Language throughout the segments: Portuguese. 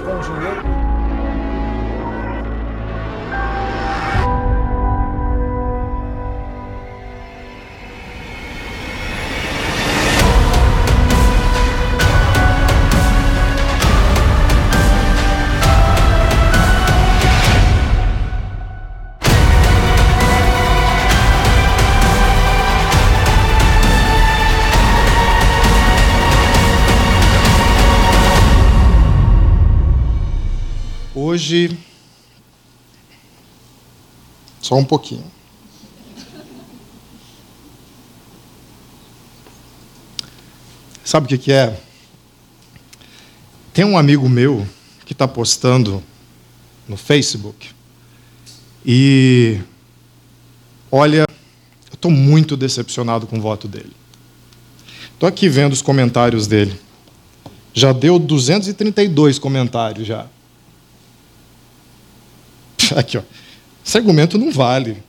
sponsor. Hoje. Só um pouquinho. Sabe o que, que é? Tem um amigo meu que está postando no Facebook e olha, eu estou muito decepcionado com o voto dele. Estou aqui vendo os comentários dele. Já deu 232 comentários já. Aqui, ó. Esse argumento não vale.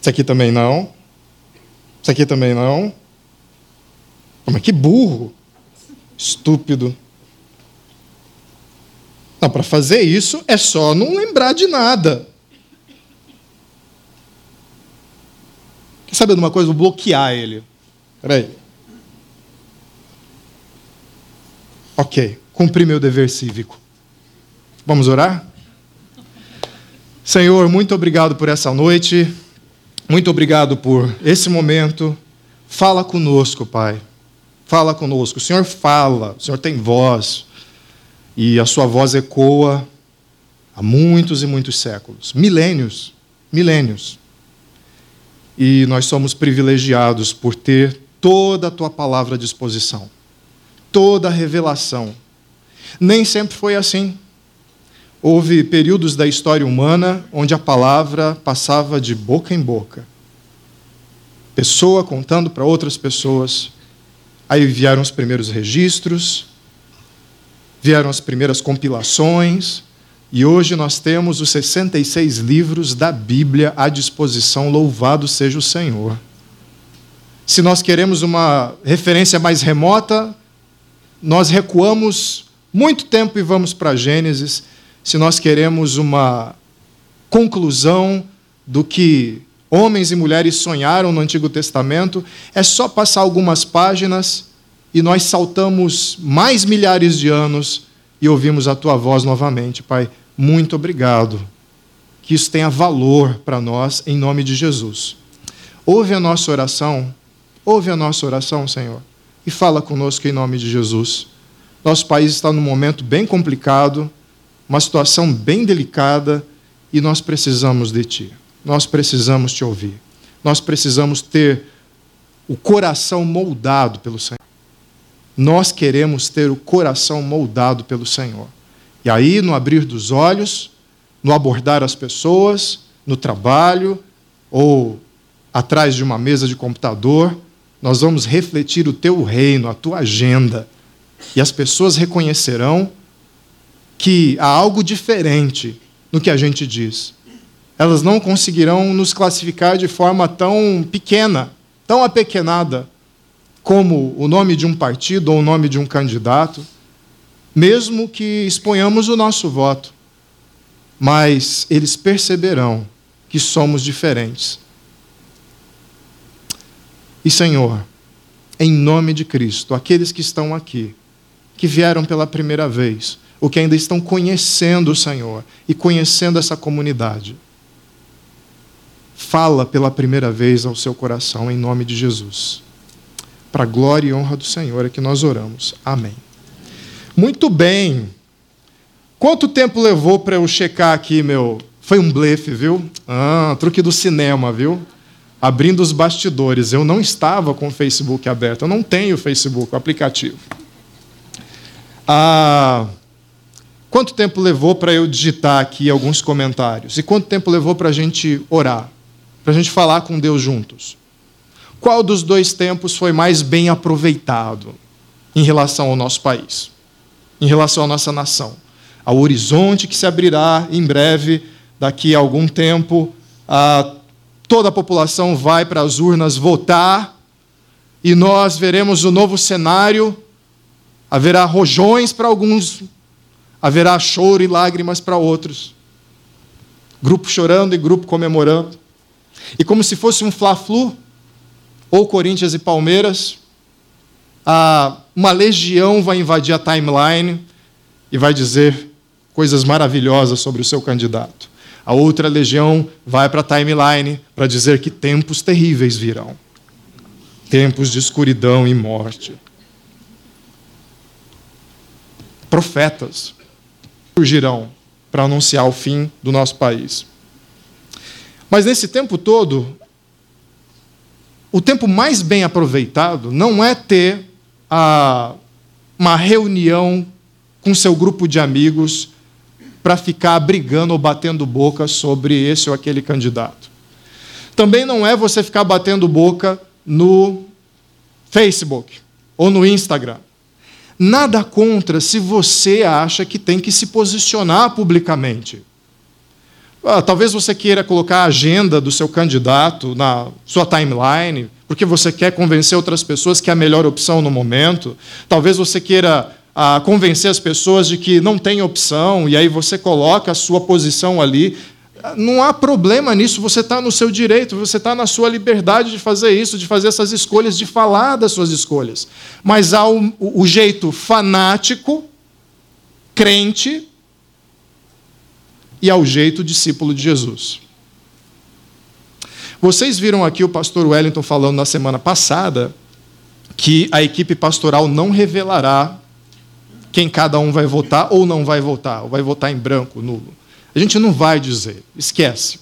Isso aqui também não. Isso aqui também não. Mas que burro. Estúpido. Não, para fazer isso é só não lembrar de nada. Quer saber de uma coisa? Vou bloquear ele. Espera aí. Ok, cumpri meu dever cívico. Vamos orar? Senhor, muito obrigado por essa noite, muito obrigado por esse momento. Fala conosco, Pai. Fala conosco. O Senhor fala, o Senhor tem voz, e a sua voz ecoa há muitos e muitos séculos milênios milênios. E nós somos privilegiados por ter toda a tua palavra à disposição, toda a revelação. Nem sempre foi assim. Houve períodos da história humana onde a palavra passava de boca em boca. Pessoa contando para outras pessoas. Aí vieram os primeiros registros, vieram as primeiras compilações, e hoje nós temos os 66 livros da Bíblia à disposição. Louvado seja o Senhor. Se nós queremos uma referência mais remota, nós recuamos muito tempo e vamos para Gênesis se nós queremos uma conclusão do que homens e mulheres sonharam no Antigo Testamento, é só passar algumas páginas e nós saltamos mais milhares de anos e ouvimos a tua voz novamente. Pai, muito obrigado. Que isso tenha valor para nós, em nome de Jesus. Ouve a nossa oração, ouve a nossa oração, Senhor, e fala conosco em nome de Jesus. Nosso país está num momento bem complicado uma situação bem delicada e nós precisamos de Ti. Nós precisamos te ouvir. Nós precisamos ter o coração moldado pelo Senhor. Nós queremos ter o coração moldado pelo Senhor. E aí, no abrir dos olhos, no abordar as pessoas, no trabalho ou atrás de uma mesa de computador, nós vamos refletir o teu reino, a tua agenda. E as pessoas reconhecerão que há algo diferente no que a gente diz. Elas não conseguirão nos classificar de forma tão pequena, tão apequenada, como o nome de um partido ou o nome de um candidato, mesmo que exponhamos o nosso voto. Mas eles perceberão que somos diferentes. E, Senhor, em nome de Cristo, aqueles que estão aqui, que vieram pela primeira vez, ou que ainda estão conhecendo o Senhor e conhecendo essa comunidade. Fala pela primeira vez ao seu coração em nome de Jesus. Para a glória e honra do Senhor é que nós oramos. Amém. Muito bem. Quanto tempo levou para eu checar aqui, meu? Foi um blefe, viu? Ah, truque do cinema, viu? Abrindo os bastidores. Eu não estava com o Facebook aberto. Eu não tenho o Facebook, o aplicativo. Ah, Quanto tempo levou para eu digitar aqui alguns comentários? E quanto tempo levou para a gente orar? Para a gente falar com Deus juntos? Qual dos dois tempos foi mais bem aproveitado em relação ao nosso país? Em relação à nossa nação? Ao horizonte que se abrirá em breve, daqui a algum tempo, a, toda a população vai para as urnas votar e nós veremos o novo cenário haverá rojões para alguns, haverá choro e lágrimas para outros. Grupo chorando e grupo comemorando. E como se fosse um Fla-Flu, ou Corinthians e Palmeiras, uma legião vai invadir a timeline e vai dizer coisas maravilhosas sobre o seu candidato. A outra legião vai para a timeline para dizer que tempos terríveis virão tempos de escuridão e morte. Profetas surgirão para anunciar o fim do nosso país. Mas nesse tempo todo, o tempo mais bem aproveitado não é ter a, uma reunião com seu grupo de amigos para ficar brigando ou batendo boca sobre esse ou aquele candidato. Também não é você ficar batendo boca no Facebook ou no Instagram. Nada contra se você acha que tem que se posicionar publicamente. Ah, talvez você queira colocar a agenda do seu candidato na sua timeline, porque você quer convencer outras pessoas que é a melhor opção no momento. Talvez você queira ah, convencer as pessoas de que não tem opção, e aí você coloca a sua posição ali. Não há problema nisso, você está no seu direito, você está na sua liberdade de fazer isso, de fazer essas escolhas, de falar das suas escolhas. Mas há o, o jeito fanático, crente, e ao jeito discípulo de Jesus. Vocês viram aqui o pastor Wellington falando na semana passada que a equipe pastoral não revelará quem cada um vai votar ou não vai votar, ou vai votar em branco, nulo. A gente não vai dizer, esquece.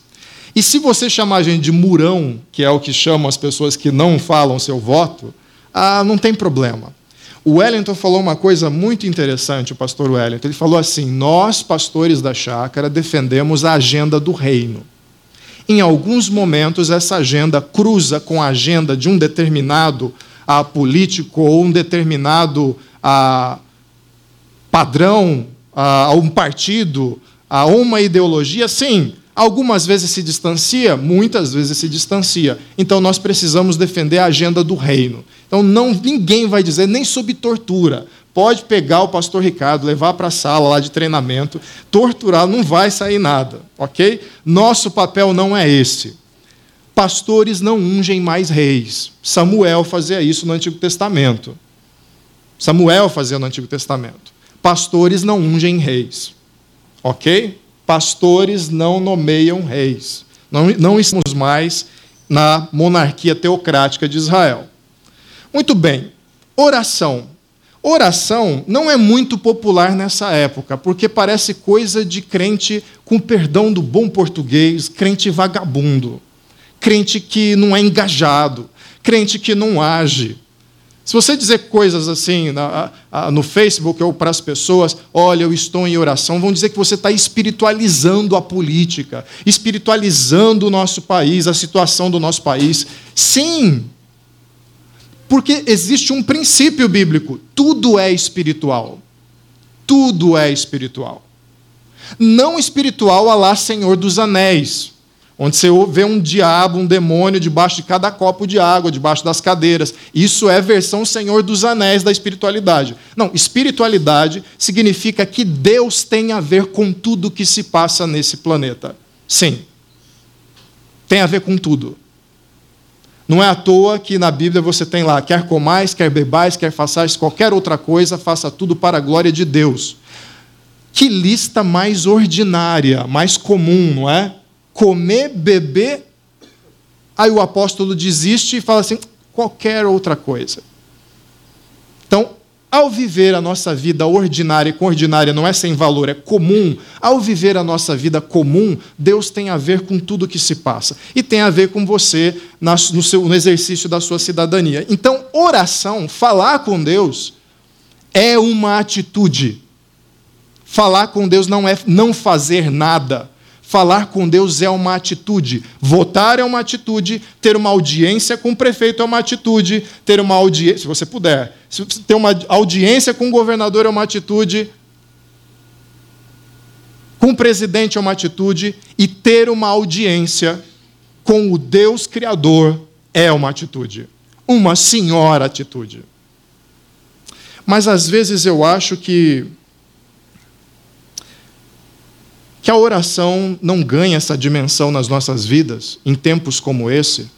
E se você chamar a gente de murão, que é o que chamam as pessoas que não falam seu voto, ah, não tem problema. O Wellington falou uma coisa muito interessante, o pastor Wellington. Ele falou assim: Nós, pastores da chácara, defendemos a agenda do reino. Em alguns momentos, essa agenda cruza com a agenda de um determinado ah, político ou um determinado ah, padrão, a, a um partido, a uma ideologia. Sim, algumas vezes se distancia, muitas vezes se distancia. Então, nós precisamos defender a agenda do reino. Então não, ninguém vai dizer, nem sob tortura. Pode pegar o pastor Ricardo, levar para a sala lá de treinamento, torturar, não vai sair nada, ok? Nosso papel não é esse. Pastores não ungem mais reis. Samuel fazia isso no Antigo Testamento. Samuel fazia no Antigo Testamento. Pastores não ungem reis, ok? Pastores não nomeiam reis. Não, não estamos mais na monarquia teocrática de Israel. Muito bem, oração. Oração não é muito popular nessa época, porque parece coisa de crente, com perdão do bom português, crente vagabundo, crente que não é engajado, crente que não age. Se você dizer coisas assim no Facebook ou para as pessoas, olha, eu estou em oração, vão dizer que você está espiritualizando a política, espiritualizando o nosso país, a situação do nosso país. Sim, porque existe um princípio bíblico: tudo é espiritual. Tudo é espiritual. Não espiritual a lá Senhor dos Anéis, onde você vê um diabo, um demônio debaixo de cada copo de água, debaixo das cadeiras. Isso é versão Senhor dos Anéis da espiritualidade. Não, espiritualidade significa que Deus tem a ver com tudo que se passa nesse planeta. Sim. Tem a ver com tudo. Não é à toa que na Bíblia você tem lá, quer comais, quer bebais, quer façais qualquer outra coisa, faça tudo para a glória de Deus. Que lista mais ordinária, mais comum, não é? Comer, beber, aí o apóstolo desiste e fala assim, qualquer outra coisa. Então, ao viver a nossa vida ordinária, e com ordinária não é sem valor, é comum, ao viver a nossa vida comum, Deus tem a ver com tudo que se passa. E tem a ver com você no, seu, no exercício da sua cidadania. Então, oração, falar com Deus, é uma atitude. Falar com Deus não é não fazer nada. Falar com Deus é uma atitude. Votar é uma atitude. Ter uma audiência com o prefeito é uma atitude. Ter uma audiência, se você puder, ter uma audiência com o governador é uma atitude. Com o presidente é uma atitude. E ter uma audiência com o Deus Criador é uma atitude. Uma senhora atitude. Mas às vezes eu acho que que a oração não ganha essa dimensão nas nossas vidas em tempos como esse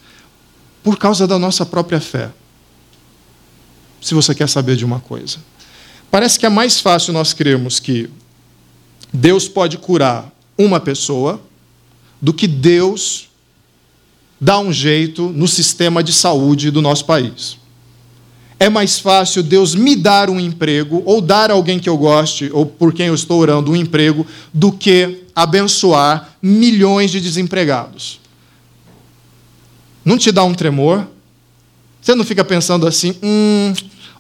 por causa da nossa própria fé. Se você quer saber de uma coisa, parece que é mais fácil nós crermos que Deus pode curar uma pessoa do que Deus dá um jeito no sistema de saúde do nosso país. É mais fácil Deus me dar um emprego, ou dar a alguém que eu goste, ou por quem eu estou orando um emprego, do que abençoar milhões de desempregados. Não te dá um tremor? Você não fica pensando assim, hum,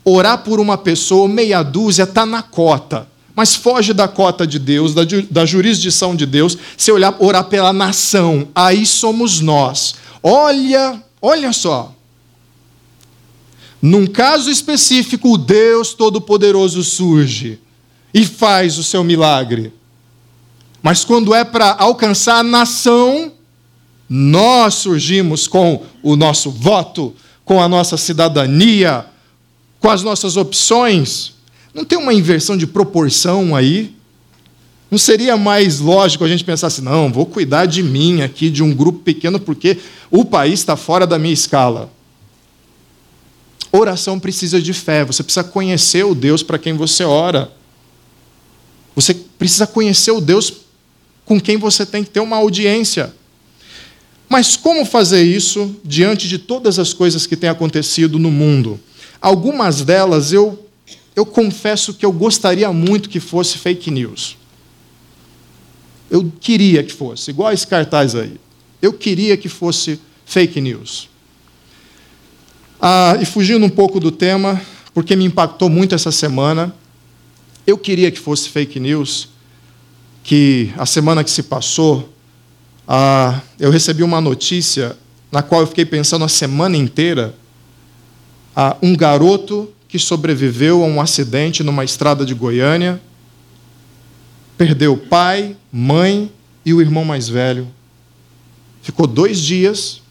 orar por uma pessoa, meia dúzia, está na cota. Mas foge da cota de Deus, da, da jurisdição de Deus, se olhar, orar pela nação. Aí somos nós. Olha, olha só. Num caso específico, o Deus Todo-Poderoso surge e faz o seu milagre. Mas quando é para alcançar a nação, nós surgimos com o nosso voto, com a nossa cidadania, com as nossas opções. Não tem uma inversão de proporção aí? Não seria mais lógico a gente pensar assim, não, vou cuidar de mim aqui, de um grupo pequeno, porque o país está fora da minha escala? Oração precisa de fé, você precisa conhecer o Deus para quem você ora. Você precisa conhecer o Deus com quem você tem que ter uma audiência. Mas como fazer isso diante de todas as coisas que têm acontecido no mundo? Algumas delas eu eu confesso que eu gostaria muito que fosse fake news. Eu queria que fosse, igual esse cartaz aí. Eu queria que fosse fake news. Ah, e fugindo um pouco do tema, porque me impactou muito essa semana, eu queria que fosse fake news, que a semana que se passou, ah, eu recebi uma notícia na qual eu fiquei pensando a semana inteira. Ah, um garoto que sobreviveu a um acidente numa estrada de Goiânia, perdeu pai, mãe e o irmão mais velho. Ficou dois dias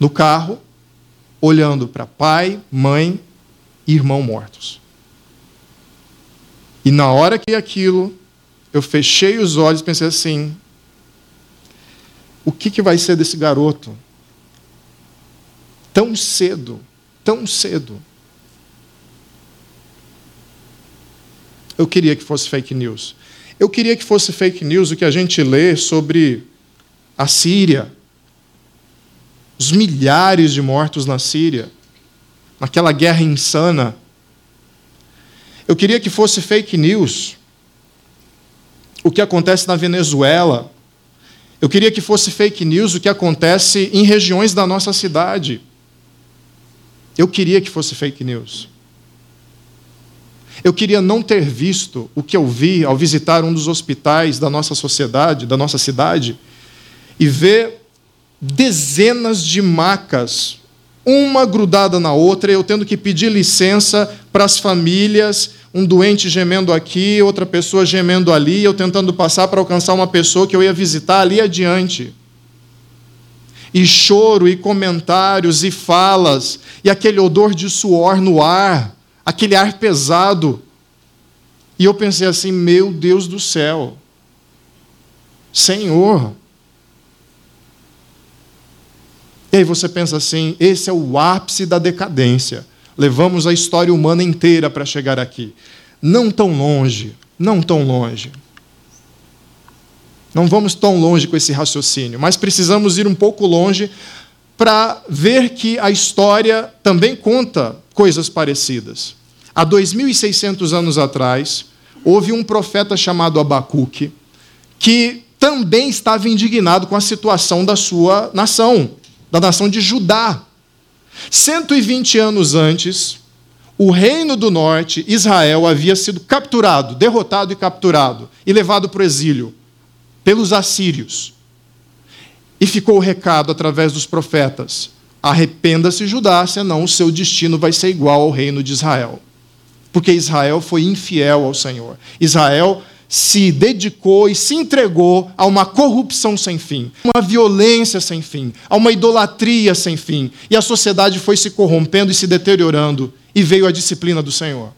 no carro, olhando para pai, mãe e irmão mortos. E na hora que aquilo, eu fechei os olhos e pensei assim: o que, que vai ser desse garoto? Tão cedo, tão cedo. Eu queria que fosse fake news. Eu queria que fosse fake news o que a gente lê sobre a Síria, os milhares de mortos na Síria, naquela guerra insana. Eu queria que fosse fake news o que acontece na Venezuela. Eu queria que fosse fake news o que acontece em regiões da nossa cidade. Eu queria que fosse fake news. Eu queria não ter visto o que eu vi ao visitar um dos hospitais da nossa sociedade, da nossa cidade, e ver dezenas de macas, uma grudada na outra, eu tendo que pedir licença para as famílias, um doente gemendo aqui, outra pessoa gemendo ali, eu tentando passar para alcançar uma pessoa que eu ia visitar ali adiante. E choro, e comentários, e falas, e aquele odor de suor no ar aquele ar pesado. E eu pensei assim: meu Deus do céu, Senhor. E aí você pensa assim: esse é o ápice da decadência. Levamos a história humana inteira para chegar aqui. Não tão longe, não tão longe. Não vamos tão longe com esse raciocínio, mas precisamos ir um pouco longe para ver que a história também conta coisas parecidas. Há 2.600 anos atrás, houve um profeta chamado Abacuque, que também estava indignado com a situação da sua nação, da nação de Judá. 120 anos antes, o reino do norte, Israel, havia sido capturado, derrotado e capturado, e levado para o exílio pelos assírios. E ficou o recado através dos profetas: arrependa-se, Judá, senão o seu destino vai ser igual ao reino de Israel porque Israel foi infiel ao Senhor. Israel se dedicou e se entregou a uma corrupção sem fim, a uma violência sem fim, a uma idolatria sem fim. E a sociedade foi se corrompendo e se deteriorando. e veio a disciplina do Senhor.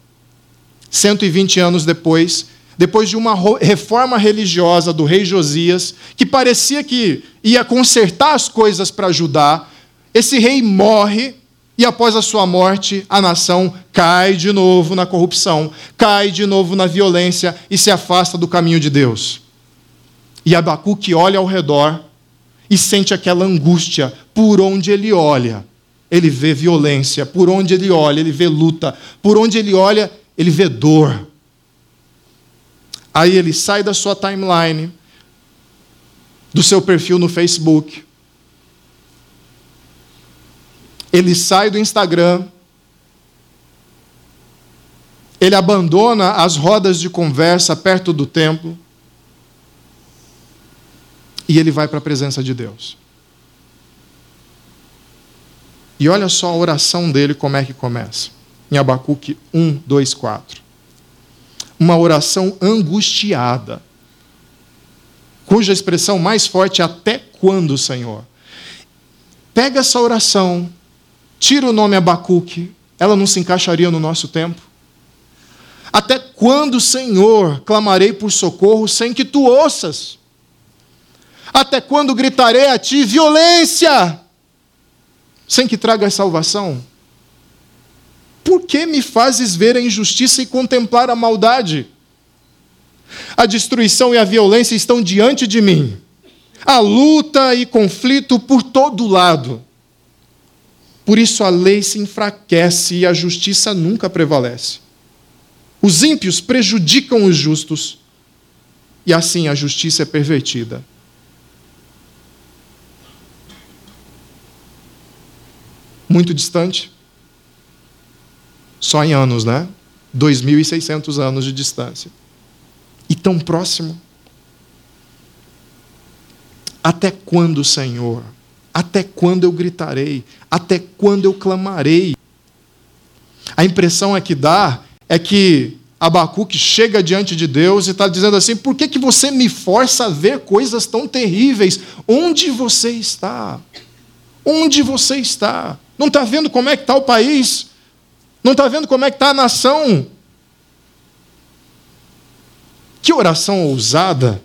120 anos depois, depois de uma reforma religiosa do rei Josias, que parecia que ia consertar as coisas para Judá, esse rei morre e após a sua morte, a nação cai de novo na corrupção, cai de novo na violência e se afasta do caminho de Deus. E Abacuque olha ao redor e sente aquela angústia por onde ele olha. Ele vê violência, por onde ele olha, ele vê luta, por onde ele olha, ele vê dor. Aí ele sai da sua timeline, do seu perfil no Facebook. Ele sai do Instagram. Ele abandona as rodas de conversa perto do templo. E ele vai para a presença de Deus. E olha só a oração dele, como é que começa. Em Abacuque 1, 2, 4 uma oração angustiada, cuja expressão mais forte é até quando, Senhor? Pega essa oração, tira o nome Abacuque, ela não se encaixaria no nosso tempo? Até quando, Senhor, clamarei por socorro sem que tu ouças? Até quando gritarei a ti violência, sem que tragas salvação? Por que me fazes ver a injustiça e contemplar a maldade? A destruição e a violência estão diante de mim. A luta e conflito por todo lado. Por isso a lei se enfraquece e a justiça nunca prevalece. Os ímpios prejudicam os justos, e assim a justiça é pervertida. Muito distante? Só em anos, né? 2.600 anos de distância. E tão próximo. Até quando, Senhor? Até quando eu gritarei? Até quando eu clamarei? A impressão é que dá é que Abacuque chega diante de Deus e está dizendo assim: por que, que você me força a ver coisas tão terríveis? Onde você está? Onde você está? Não está vendo como é que está o país? Não está vendo como é que está a nação? Que oração ousada.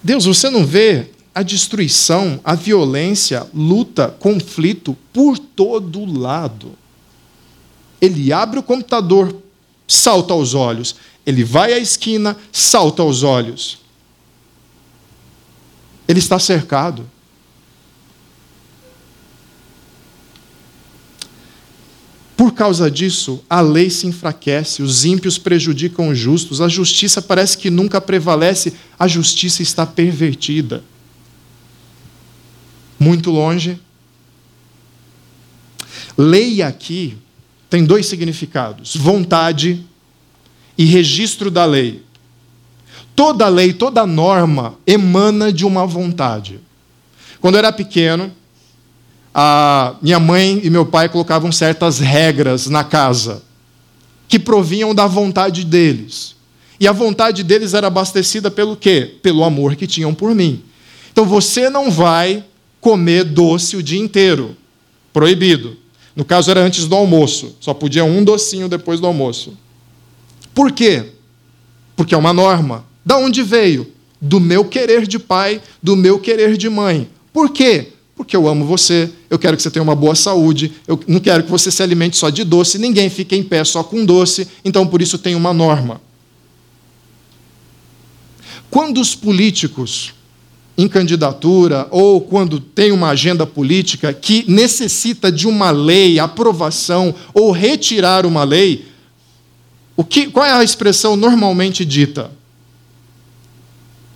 Deus, você não vê a destruição, a violência, luta, conflito por todo lado. Ele abre o computador, salta aos olhos. Ele vai à esquina, salta aos olhos. Ele está cercado. Por causa disso, a lei se enfraquece, os ímpios prejudicam os justos, a justiça parece que nunca prevalece, a justiça está pervertida. Muito longe. Lei aqui tem dois significados: vontade e registro da lei. Toda lei, toda norma emana de uma vontade. Quando eu era pequeno, minha mãe e meu pai colocavam certas regras na casa que provinham da vontade deles. E a vontade deles era abastecida pelo quê? Pelo amor que tinham por mim. Então você não vai comer doce o dia inteiro. Proibido. No caso era antes do almoço. Só podia um docinho depois do almoço. Por quê? Porque é uma norma. Da onde veio? Do meu querer de pai, do meu querer de mãe. Por quê? porque eu amo você, eu quero que você tenha uma boa saúde, eu não quero que você se alimente só de doce, ninguém fique em pé só com doce, então por isso tem uma norma. Quando os políticos em candidatura ou quando tem uma agenda política que necessita de uma lei, aprovação ou retirar uma lei, o que, qual é a expressão normalmente dita?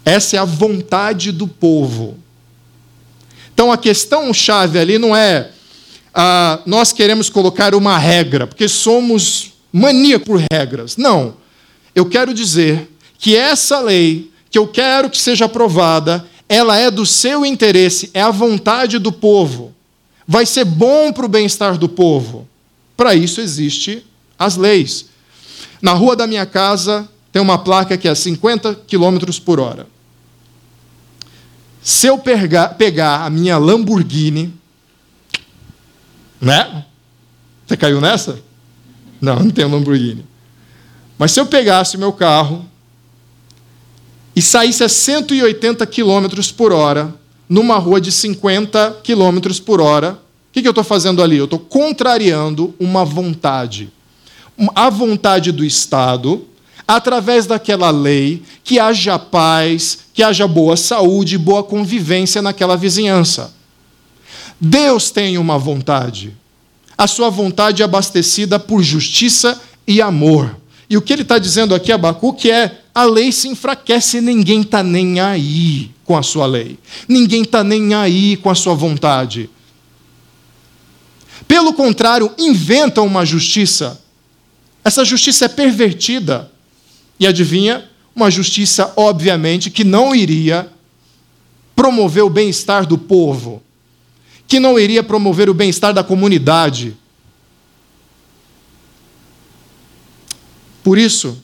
Essa é a vontade do povo. Então a questão chave ali não é ah, nós queremos colocar uma regra, porque somos maníacos por regras. Não. Eu quero dizer que essa lei, que eu quero que seja aprovada, ela é do seu interesse, é a vontade do povo. Vai ser bom para o bem-estar do povo. Para isso existem as leis. Na rua da minha casa tem uma placa que é 50 km por hora. Se eu pegar, a minha Lamborghini, né? Você caiu nessa? Não, não tenho Lamborghini. Mas se eu pegasse meu carro e saísse a 180 km por hora numa rua de 50 km por hora, o que, que eu estou fazendo ali? Eu estou contrariando uma vontade. A vontade do Estado, através daquela lei, que haja paz, que haja boa saúde, boa convivência naquela vizinhança. Deus tem uma vontade. A sua vontade é abastecida por justiça e amor. E o que ele está dizendo aqui, Abacuque, é a lei se enfraquece e ninguém está nem aí com a sua lei. Ninguém está nem aí com a sua vontade. Pelo contrário, inventam uma justiça. Essa justiça é pervertida. E adivinha? Uma justiça, obviamente, que não iria promover o bem-estar do povo, que não iria promover o bem-estar da comunidade, Por isso,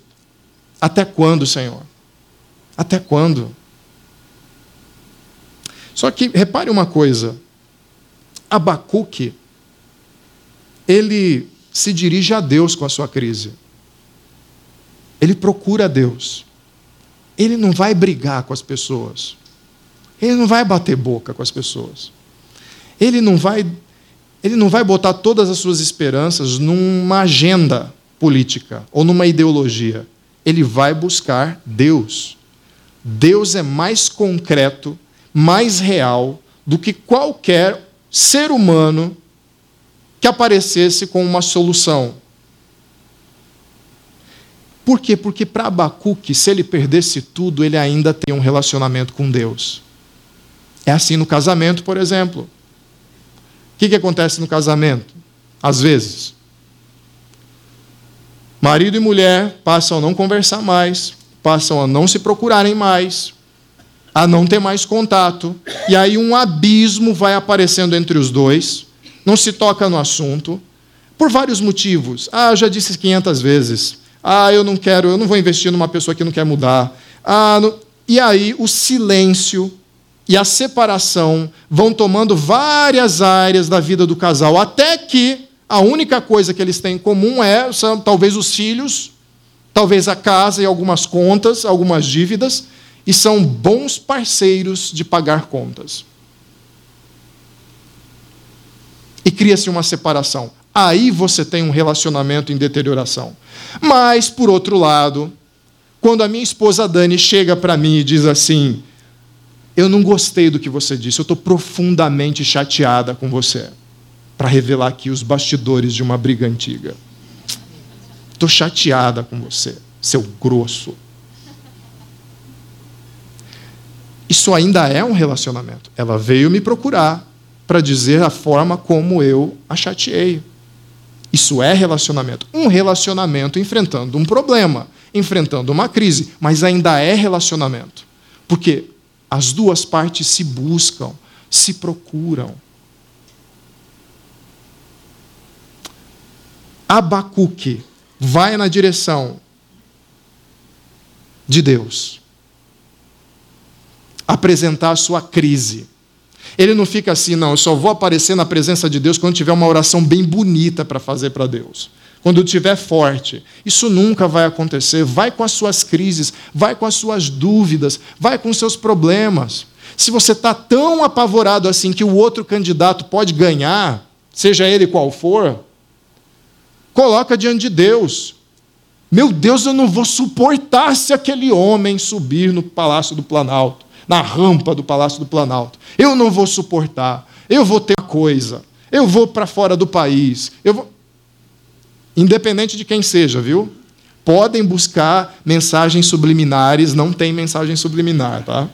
até quando, Senhor? Até quando? Só que repare uma coisa. Abacuque, ele se dirige a Deus com a sua crise. Ele procura a Deus. Ele não vai brigar com as pessoas. Ele não vai bater boca com as pessoas. Ele não vai ele não vai botar todas as suas esperanças numa agenda política ou numa ideologia. Ele vai buscar Deus. Deus é mais concreto, mais real do que qualquer ser humano que aparecesse com uma solução. Por quê? Porque para Abacuque, se ele perdesse tudo, ele ainda tem um relacionamento com Deus. É assim no casamento, por exemplo. O que, que acontece no casamento? Às vezes, Marido e mulher passam a não conversar mais, passam a não se procurarem mais, a não ter mais contato, e aí um abismo vai aparecendo entre os dois, não se toca no assunto, por vários motivos. Ah, já disse 500 vezes. Ah, eu não quero, eu não vou investir numa pessoa que não quer mudar. Ah, não... E aí o silêncio e a separação vão tomando várias áreas da vida do casal, até que a única coisa que eles têm em comum é são, talvez os filhos, talvez a casa e algumas contas, algumas dívidas, e são bons parceiros de pagar contas. E cria-se uma separação. Aí você tem um relacionamento em deterioração. Mas, por outro lado, quando a minha esposa Dani chega para mim e diz assim: Eu não gostei do que você disse, eu estou profundamente chateada com você para revelar aqui os bastidores de uma briga antiga. Estou chateada com você, seu grosso. Isso ainda é um relacionamento. Ela veio me procurar para dizer a forma como eu a chateei. Isso é relacionamento. Um relacionamento enfrentando um problema, enfrentando uma crise, mas ainda é relacionamento. Porque as duas partes se buscam, se procuram. Abacuque vai na direção de Deus. Apresentar a sua crise. Ele não fica assim, não, eu só vou aparecer na presença de Deus quando tiver uma oração bem bonita para fazer para Deus. Quando estiver forte. Isso nunca vai acontecer. Vai com as suas crises, vai com as suas dúvidas, vai com os seus problemas. Se você está tão apavorado assim que o outro candidato pode ganhar, seja ele qual for, Coloca diante de Deus. Meu Deus, eu não vou suportar se aquele homem subir no Palácio do Planalto, na rampa do Palácio do Planalto. Eu não vou suportar. Eu vou ter coisa. Eu vou para fora do país. Eu vou... Independente de quem seja, viu? Podem buscar mensagens subliminares, não tem mensagem subliminar, tá?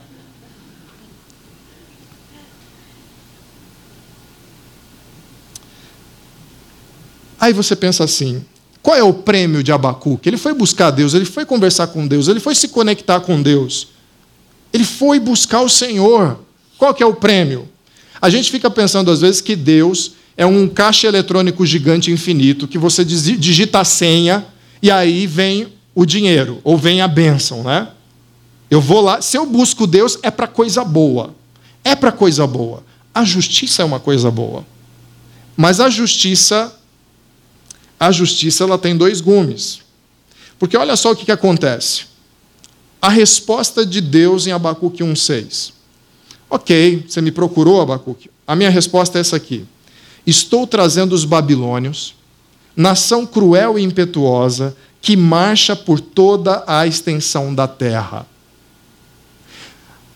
Aí você pensa assim: qual é o prêmio de Abacuque? Ele foi buscar Deus, ele foi conversar com Deus, ele foi se conectar com Deus. Ele foi buscar o Senhor. Qual que é o prêmio? A gente fica pensando às vezes que Deus é um caixa eletrônico gigante infinito que você digita a senha e aí vem o dinheiro ou vem a bênção, né? Eu vou lá, se eu busco Deus é para coisa boa. É para coisa boa. A justiça é uma coisa boa. Mas a justiça a justiça ela tem dois gumes. Porque olha só o que, que acontece. A resposta de Deus em Abacuque 1,6. Ok, você me procurou, Abacuque. A minha resposta é essa aqui. Estou trazendo os babilônios, nação cruel e impetuosa, que marcha por toda a extensão da terra.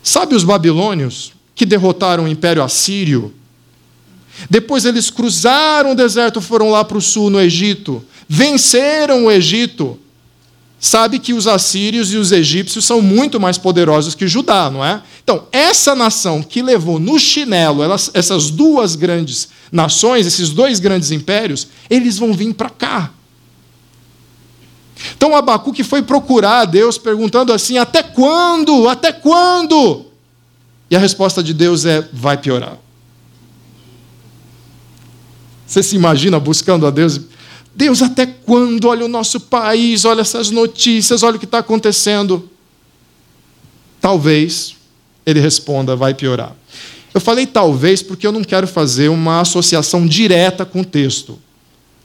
Sabe os babilônios que derrotaram o império assírio? Depois eles cruzaram o deserto, foram lá para o sul, no Egito, venceram o Egito. Sabe que os assírios e os egípcios são muito mais poderosos que Judá, não é? Então, essa nação que levou no chinelo elas, essas duas grandes nações, esses dois grandes impérios, eles vão vir para cá. Então Abacuque foi procurar a Deus perguntando assim: até quando? Até quando? E a resposta de Deus é: vai piorar. Você se imagina buscando a Deus? Deus, até quando? Olha o nosso país, olha essas notícias, olha o que está acontecendo. Talvez ele responda: vai piorar. Eu falei talvez porque eu não quero fazer uma associação direta com o texto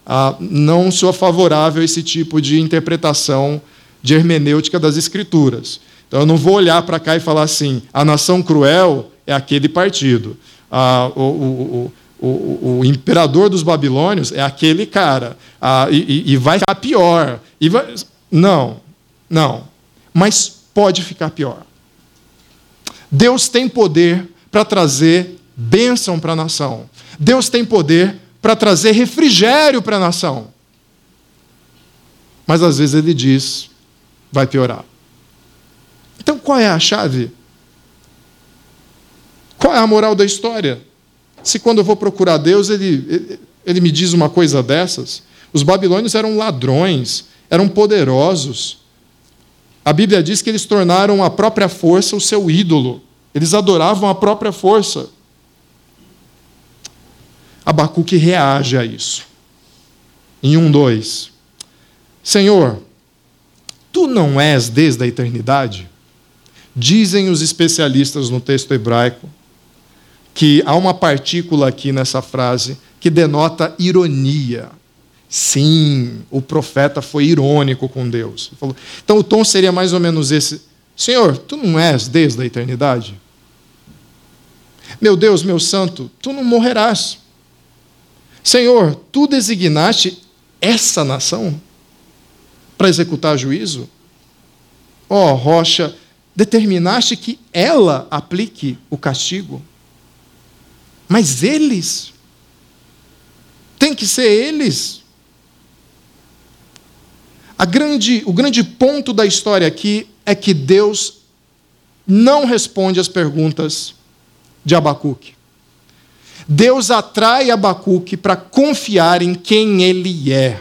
ah, não sou favorável a esse tipo de interpretação de hermenêutica das Escrituras. Então, eu não vou olhar para cá e falar assim: a nação cruel é aquele partido, ah, o, o, o, o, imperador dos babilônios é aquele cara, ah, e, e, vai ficar pior. E vai... Não, não. Mas pode ficar pior. Deus tem poder para trazer bênção para a nação. Deus tem poder para trazer refrigério para a nação. Mas às vezes ele diz: vai piorar. Então qual é a chave? Qual é a moral da história? Se quando eu vou procurar Deus, ele, ele, me diz uma coisa dessas. Os babilônios eram ladrões, eram poderosos. A Bíblia diz que eles tornaram a própria força o seu ídolo. Eles adoravam a própria força. Abacuque reage a isso. Em 1, 2. Senhor, tu não és desde a eternidade? Dizem os especialistas no texto hebraico que há uma partícula aqui nessa frase que denota ironia. Sim, o profeta foi irônico com Deus. Então o tom seria mais ou menos esse: Senhor, tu não és desde a eternidade? Meu Deus, meu santo, tu não morrerás. Senhor, tu designaste essa nação para executar juízo? Ó oh, rocha, determinaste que ela aplique o castigo. Mas eles, tem que ser eles. Grande, o grande ponto da história aqui é que Deus não responde às perguntas de Abacuque. Deus atrai Abacuque para confiar em quem ele é.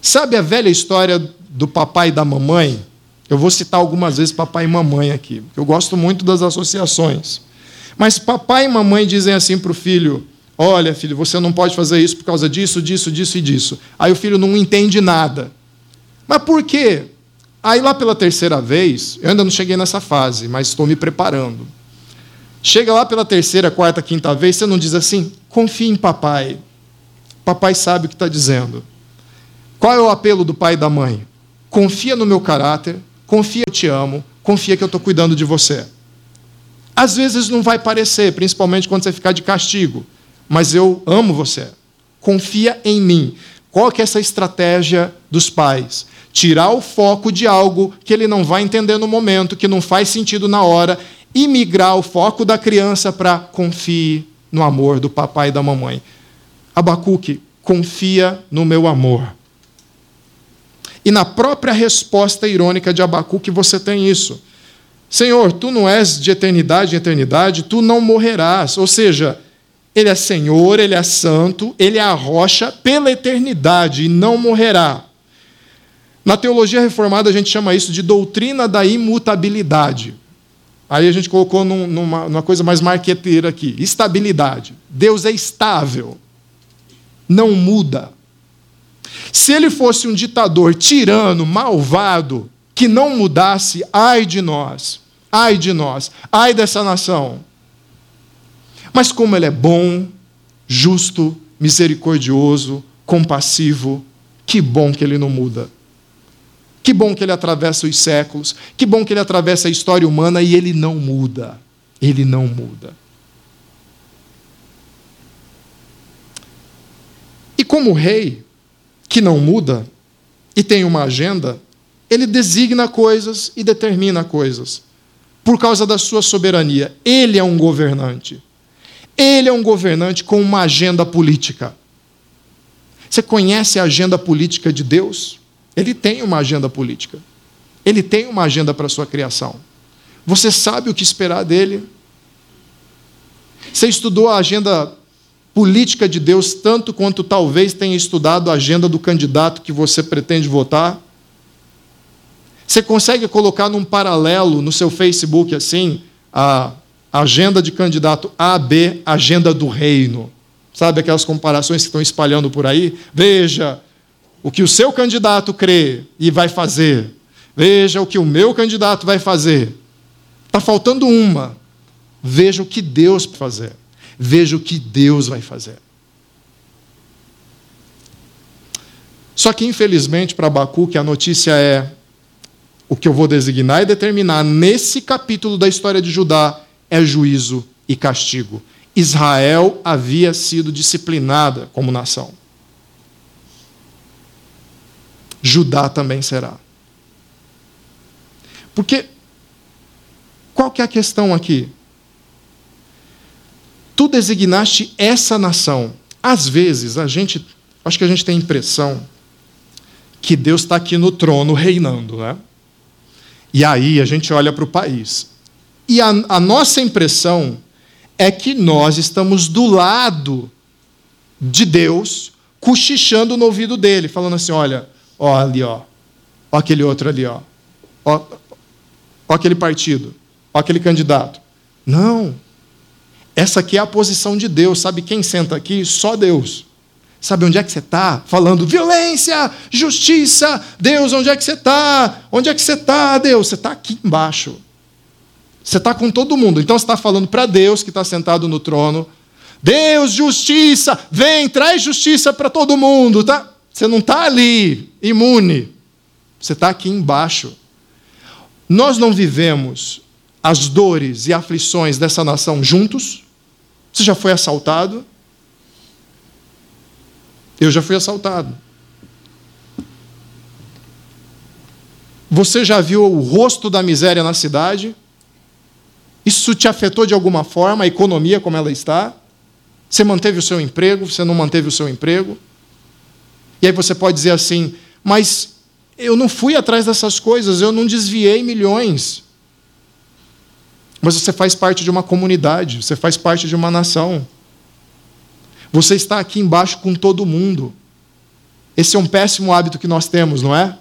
Sabe a velha história do papai e da mamãe? Eu vou citar algumas vezes papai e mamãe aqui, porque eu gosto muito das associações. Mas papai e mamãe dizem assim para o filho: Olha, filho, você não pode fazer isso por causa disso, disso, disso e disso. Aí o filho não entende nada. Mas por quê? Aí lá pela terceira vez, eu ainda não cheguei nessa fase, mas estou me preparando. Chega lá pela terceira, quarta, quinta vez, você não diz assim: confie em papai. Papai sabe o que está dizendo. Qual é o apelo do pai e da mãe? Confia no meu caráter, confia que eu te amo, confia que eu estou cuidando de você. Às vezes não vai parecer, principalmente quando você ficar de castigo, mas eu amo você. Confia em mim. Qual que é essa estratégia dos pais? Tirar o foco de algo que ele não vai entender no momento, que não faz sentido na hora, e migrar o foco da criança para confie no amor do papai e da mamãe. Abacuque, confia no meu amor. E na própria resposta irônica de Abacuque você tem isso. Senhor, tu não és de eternidade em eternidade, tu não morrerás. Ou seja, ele é Senhor, ele é santo, ele é a rocha pela eternidade e não morrerá. Na teologia reformada a gente chama isso de doutrina da imutabilidade. Aí a gente colocou num, numa, numa coisa mais marqueteira aqui: estabilidade. Deus é estável, não muda. Se ele fosse um ditador tirano, malvado, que não mudasse, ai de nós, ai de nós, ai dessa nação. Mas como ele é bom, justo, misericordioso, compassivo. Que bom que ele não muda. Que bom que ele atravessa os séculos. Que bom que ele atravessa a história humana e ele não muda. Ele não muda. E como rei que não muda e tem uma agenda, ele designa coisas e determina coisas por causa da sua soberania. Ele é um governante. Ele é um governante com uma agenda política. Você conhece a agenda política de Deus? Ele tem uma agenda política. Ele tem uma agenda para a sua criação. Você sabe o que esperar dele? Você estudou a agenda política de Deus tanto quanto talvez tenha estudado a agenda do candidato que você pretende votar? Você consegue colocar num paralelo no seu Facebook assim a agenda de candidato A, B, agenda do reino? Sabe aquelas comparações que estão espalhando por aí? Veja o que o seu candidato crê e vai fazer. Veja o que o meu candidato vai fazer. Está faltando uma. Veja o que Deus vai fazer. Veja o que Deus vai fazer. Só que, infelizmente, para Abacuque, a notícia é o que eu vou designar e determinar nesse capítulo da história de Judá é juízo e castigo. Israel havia sido disciplinada como nação. Judá também será. Porque qual que é a questão aqui? Tu designaste essa nação. Às vezes a gente, acho que a gente tem a impressão que Deus está aqui no trono reinando, né? E aí a gente olha para o país. E a, a, nossa impressão é que nós estamos do lado de Deus, cochichando no ouvido dele, falando assim: olha, ó ali, ó, ó aquele outro ali, ó, ó, ó aquele partido, ó aquele candidato. Não. Essa aqui é a posição de Deus. Sabe quem senta aqui? Só Deus. Sabe onde é que você está? Falando violência, justiça. Deus, onde é que você está? Onde é que você está, Deus? Você está aqui embaixo. Você está com todo mundo. Então você está falando para Deus que está sentado no trono. Deus, justiça, vem, traz justiça para todo mundo. Tá? Você não está ali, imune. Você está aqui embaixo. Nós não vivemos as dores e aflições dessa nação juntos. Você já foi assaltado? Eu já fui assaltado. Você já viu o rosto da miséria na cidade? Isso te afetou de alguma forma, a economia como ela está? Você manteve o seu emprego, você não manteve o seu emprego? E aí você pode dizer assim: mas eu não fui atrás dessas coisas, eu não desviei milhões. Mas você faz parte de uma comunidade, você faz parte de uma nação. Você está aqui embaixo com todo mundo. Esse é um péssimo hábito que nós temos, não é?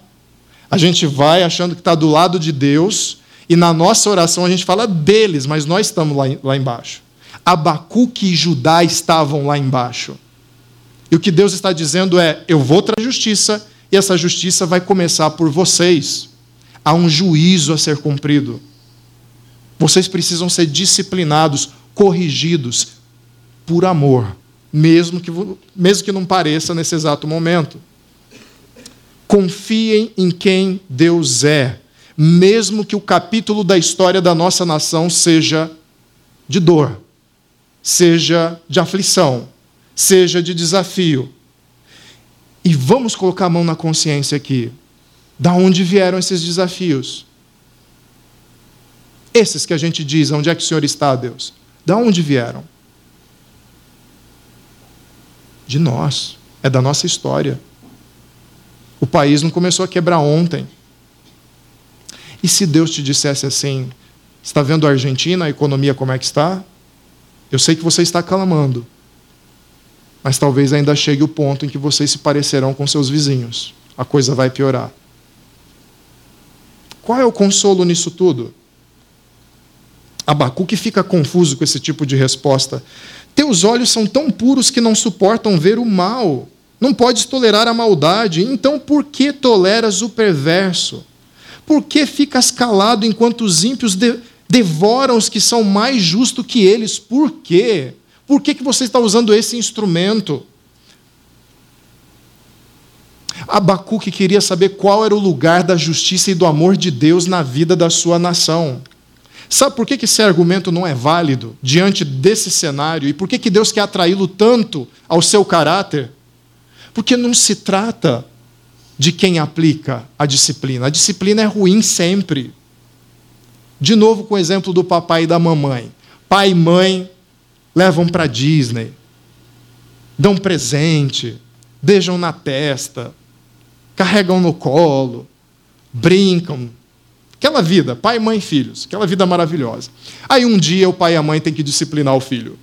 A gente vai achando que está do lado de Deus e na nossa oração a gente fala deles, mas nós estamos lá, lá embaixo. Abacuque e Judá estavam lá embaixo. E o que Deus está dizendo é: eu vou trazer justiça e essa justiça vai começar por vocês. Há um juízo a ser cumprido. Vocês precisam ser disciplinados, corrigidos por amor mesmo que, mesmo que não pareça nesse exato momento. Confiem em quem Deus é, mesmo que o capítulo da história da nossa nação seja de dor, seja de aflição, seja de desafio. E vamos colocar a mão na consciência aqui. Da onde vieram esses desafios? Esses que a gente diz, onde é que o Senhor está, Deus? Da onde vieram? De nós, é da nossa história. O país não começou a quebrar ontem. E se Deus te dissesse assim: está vendo a Argentina, a economia como é que está? Eu sei que você está clamando, mas talvez ainda chegue o ponto em que vocês se parecerão com seus vizinhos. A coisa vai piorar. Qual é o consolo nisso tudo? Abacuque fica confuso com esse tipo de resposta. Teus olhos são tão puros que não suportam ver o mal. Não podes tolerar a maldade. Então por que toleras o perverso? Por que ficas calado enquanto os ímpios de devoram os que são mais justos que eles? Por quê? Por que, que você está usando esse instrumento? Abacuque queria saber qual era o lugar da justiça e do amor de Deus na vida da sua nação. Sabe por que esse argumento não é válido diante desse cenário? E por que Deus quer atraí-lo tanto ao seu caráter? Porque não se trata de quem aplica a disciplina. A disciplina é ruim sempre. De novo, com o exemplo do papai e da mamãe. Pai e mãe levam para Disney, dão presente, beijam na testa, carregam no colo, brincam. Aquela vida, pai, mãe, filhos, aquela vida maravilhosa. Aí um dia o pai e a mãe têm que disciplinar o filho.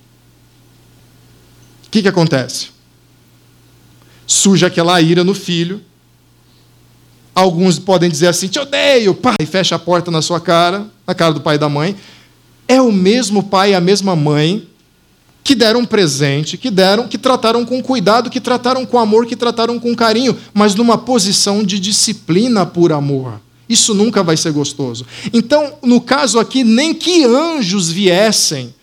O que, que acontece? Surge aquela ira no filho. Alguns podem dizer assim: te odeio, pai, fecha a porta na sua cara, na cara do pai e da mãe. É o mesmo pai e a mesma mãe que deram um presente, que deram, que trataram com cuidado, que trataram com amor, que trataram com carinho, mas numa posição de disciplina por amor. Isso nunca vai ser gostoso. Então, no caso aqui, nem que anjos viessem,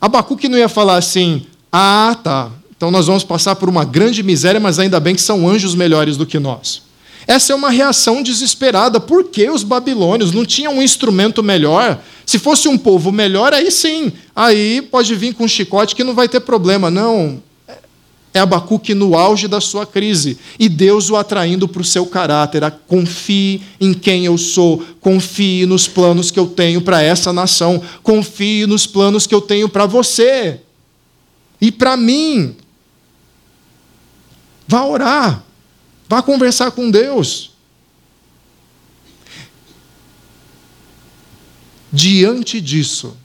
Abacuque não ia falar assim: ah, tá, então nós vamos passar por uma grande miséria, mas ainda bem que são anjos melhores do que nós. Essa é uma reação desesperada. Por que os babilônios não tinham um instrumento melhor? Se fosse um povo melhor, aí sim. Aí pode vir com um chicote que não vai ter problema. Não. É Abacuque no auge da sua crise. E Deus o atraindo para o seu caráter. Confie em quem eu sou. Confie nos planos que eu tenho para essa nação. Confie nos planos que eu tenho para você. E para mim. Vá orar. Vá conversar com Deus. Diante disso,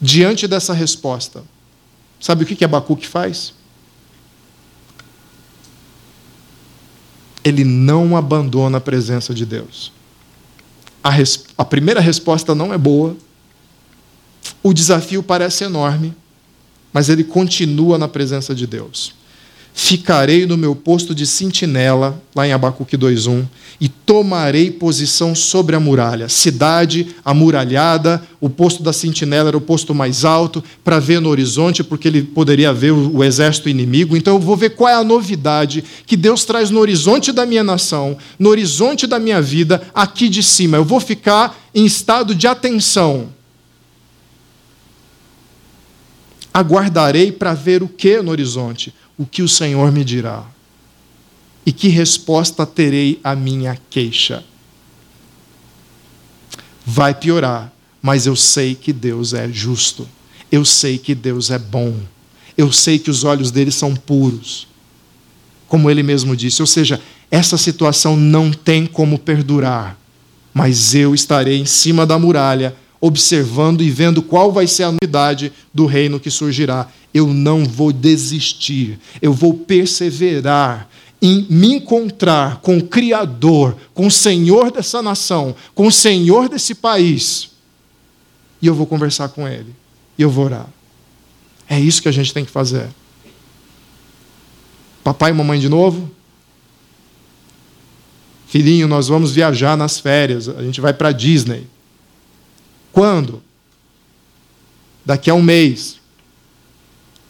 diante dessa resposta, sabe o que Abacuque faz? Ele não abandona a presença de Deus. A, res... a primeira resposta não é boa, o desafio parece enorme, mas ele continua na presença de Deus. Ficarei no meu posto de sentinela, lá em Abacuque 2:1, e tomarei posição sobre a muralha. Cidade amuralhada, o posto da sentinela era o posto mais alto, para ver no horizonte, porque ele poderia ver o, exército inimigo. Então eu vou ver qual é a novidade que Deus traz no horizonte da minha nação, no horizonte da minha vida, aqui de cima. Eu vou ficar em estado de atenção. Aguardarei para ver o que no horizonte? O que o Senhor me dirá? E que resposta terei à minha queixa? Vai piorar, mas eu sei que Deus é justo. Eu sei que Deus é bom. Eu sei que os olhos dele são puros. Como ele mesmo disse, ou seja, essa situação não tem como perdurar, mas eu estarei em cima da muralha, observando e vendo qual vai ser a novidade do reino que surgirá eu não vou desistir, eu vou perseverar em me encontrar com o Criador, com o Senhor dessa nação, com o Senhor desse país, e eu vou conversar com Ele, e eu vou orar. É isso que a gente tem que fazer. Papai e mamãe de novo? Filhinho, nós vamos viajar nas férias, a gente vai para Disney. Quando? Daqui a um mês.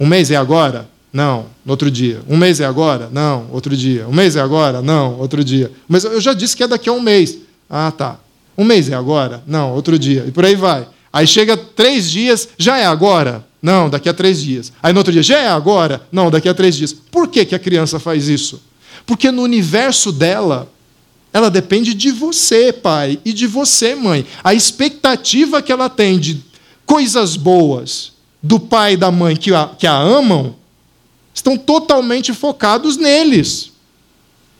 Um mês é agora? Não, outro dia. Um mês é agora? Não, outro dia. Um mês é agora? Não, outro dia. Mas eu já disse que é daqui a um mês. Ah, tá. Um mês é agora? Não, outro dia. E por aí vai. Aí chega três dias, já é agora? Não, daqui a três dias. Aí no outro dia, já é agora? Não, daqui a três dias. Por que, que a criança faz isso? Porque no universo dela, ela depende de você, pai, e de você, mãe. A expectativa que ela tem de coisas boas, do pai e da mãe que a, que a amam estão totalmente focados neles.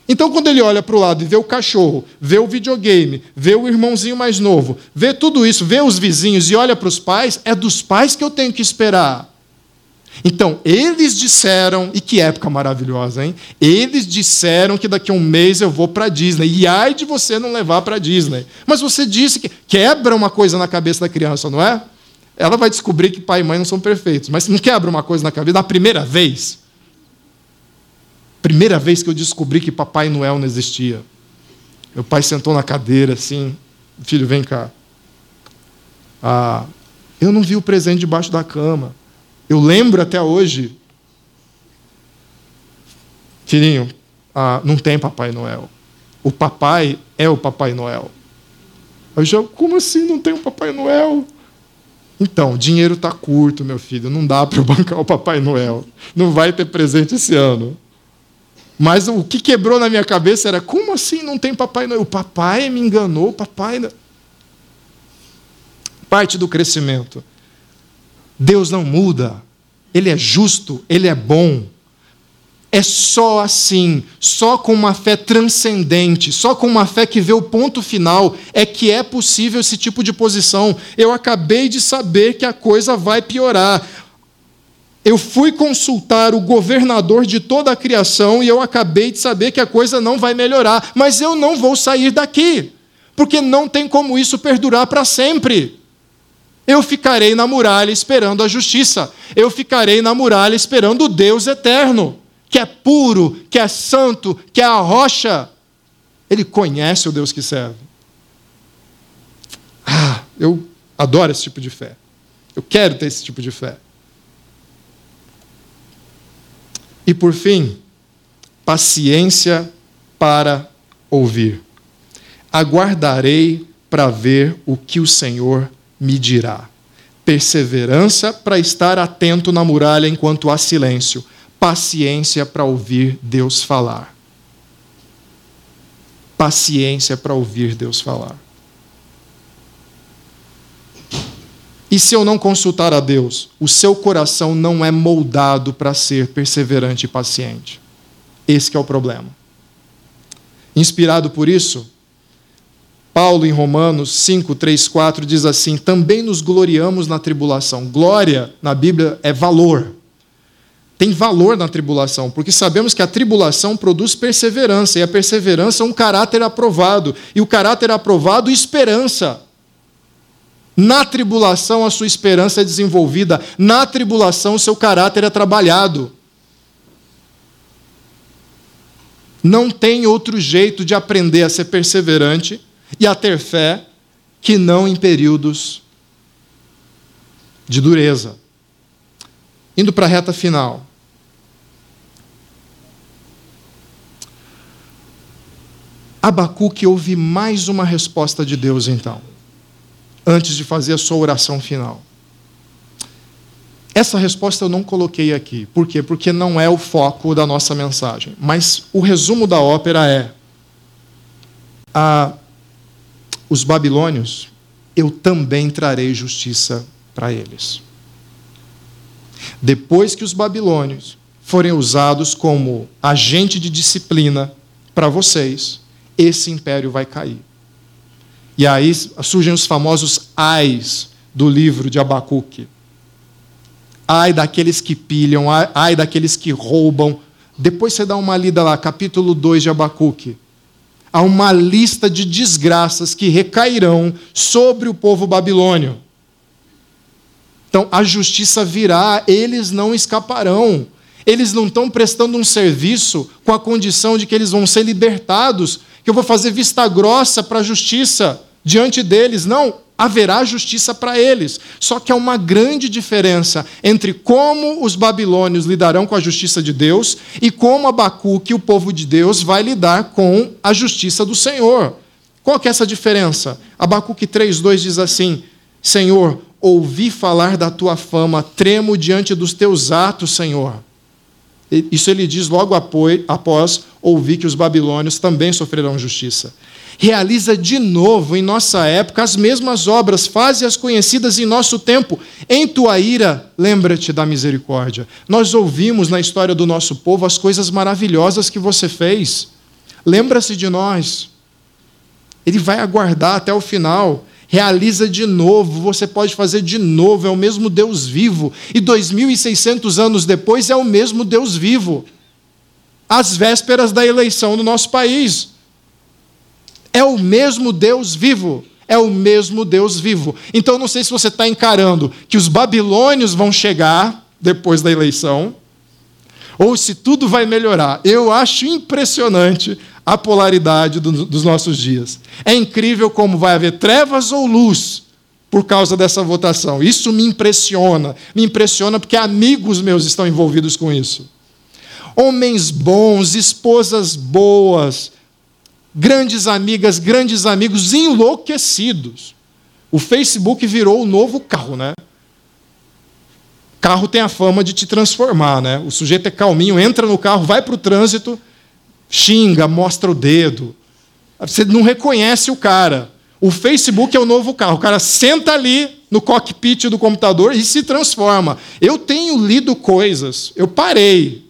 Então, quando ele olha para o lado e vê o cachorro, vê o videogame, vê o irmãozinho mais novo, vê tudo isso, vê os vizinhos e olha para os pais, é dos pais que eu tenho que esperar. Então, eles disseram, e que época maravilhosa, hein? Eles disseram que daqui a um mês eu vou para Disney. E ai de você não levar para Disney. Mas você disse que quebra uma coisa na cabeça da criança, não é? Ela vai descobrir que pai e mãe não são perfeitos. Mas não quebra uma coisa na cabeça, na primeira vez. Primeira vez que eu descobri que Papai Noel não existia. Meu pai sentou na cadeira assim, filho, vem cá. Ah, eu não vi o presente debaixo da cama. Eu lembro até hoje. Filhinho, ah, não tem Papai Noel. O papai é o Papai Noel. Eu já, como assim não tem um Papai Noel? Então, dinheiro está curto, meu filho, não dá para bancar o Papai Noel. Não vai ter presente esse ano. Mas o que quebrou na minha cabeça era: como assim não tem Papai Noel? O papai me enganou, o papai. Parte do crescimento. Deus não muda. Ele é justo, ele é bom. É só assim, só com uma fé transcendente, só com uma fé que vê o ponto final, é que é possível esse tipo de posição. Eu acabei de saber que a coisa vai piorar. Eu fui consultar o governador de toda a criação e eu acabei de saber que a coisa não vai melhorar, mas eu não vou sair daqui, porque não tem como isso perdurar para sempre. Eu ficarei na muralha esperando a justiça, eu ficarei na muralha esperando o Deus eterno que é puro, que é santo, que é a rocha, ele conhece o Deus que serve. Ah, eu adoro esse tipo de fé. Eu quero ter esse tipo de fé. E por fim, paciência para ouvir. Aguardarei para ver o que o Senhor me dirá. Perseverança para estar atento na muralha enquanto há silêncio paciência para ouvir Deus falar. Paciência para ouvir Deus falar. E se eu não consultar a Deus, o seu coração não é moldado para ser perseverante e paciente. Esse é o problema. Inspirado por isso, Paulo em Romanos 5, 3, 4 diz assim: Também nos gloriamos na tribulação. Glória na Bíblia é valor tem valor na tribulação, porque sabemos que a tribulação produz perseverança, e a perseverança é um caráter aprovado, e o caráter aprovado, esperança. Na tribulação, a sua esperança é desenvolvida, na tribulação, o seu caráter é trabalhado. Não tem outro jeito de aprender a ser perseverante e a ter fé que não em períodos de dureza. Indo para a reta final. Abacuque ouve mais uma resposta de Deus, então, antes de fazer a sua oração final. Essa resposta eu não coloquei aqui. Por quê? Porque não é o foco da nossa mensagem. Mas o resumo da ópera é: a, os babilônios, eu também trarei justiça para eles. Depois que os babilônios forem usados como agente de disciplina para vocês, esse império vai cair. E aí surgem os famosos ais do livro de Abacuque. Ai daqueles que pilham, ai, daqueles que roubam. Depois você dá uma lida lá, capítulo 2 de Abacuque. Há uma lista de desgraças que recairão sobre o povo babilônio. Então, a justiça virá, eles não escaparão. Eles não estão prestando um serviço com a condição de que eles vão ser libertados que eu vou fazer vista grossa para a justiça diante deles. Não, haverá justiça para eles. Só que há uma grande diferença entre como os babilônios lidarão com a justiça de Deus e como Abacuque, o povo de Deus, vai lidar com a justiça do Senhor. Qual que é essa diferença? Abacuque 3,2 diz assim: Senhor, ouvi falar da tua fama, tremo diante dos teus atos, Senhor. Isso ele diz logo após ouvir que os babilônios também sofrerão justiça. Realiza de novo em nossa época as mesmas obras, faze-as conhecidas em nosso tempo. Em tua ira, lembra-te da misericórdia. Nós ouvimos na história do nosso povo as coisas maravilhosas que você fez. Lembra-se de nós. Ele vai aguardar até o final realiza de novo, você pode fazer de novo, é o mesmo Deus vivo. E 2.600 anos depois é o mesmo Deus vivo. Às vésperas da eleição do nosso país. É o mesmo Deus vivo. É o mesmo Deus vivo. Então, não sei se você está encarando que os babilônios vão chegar depois da eleição, ou se tudo vai melhorar. Eu acho impressionante a polaridade do, dos nossos dias. É incrível como vai haver trevas ou luz por causa dessa votação. Isso me impressiona. Me impressiona porque amigos meus estão envolvidos com isso. homens bons, esposas boas, grandes amigas, grandes amigos enlouquecidos. O Facebook virou o novo carro, né? Carro tem a fama de te transformar, né? O sujeito é calminho, entra no carro, vai para o trânsito, xinga, mostra o dedo. Você não reconhece o cara. O Facebook é o novo carro. O cara senta ali no cockpit do computador e se transforma. Eu tenho lido coisas, eu parei.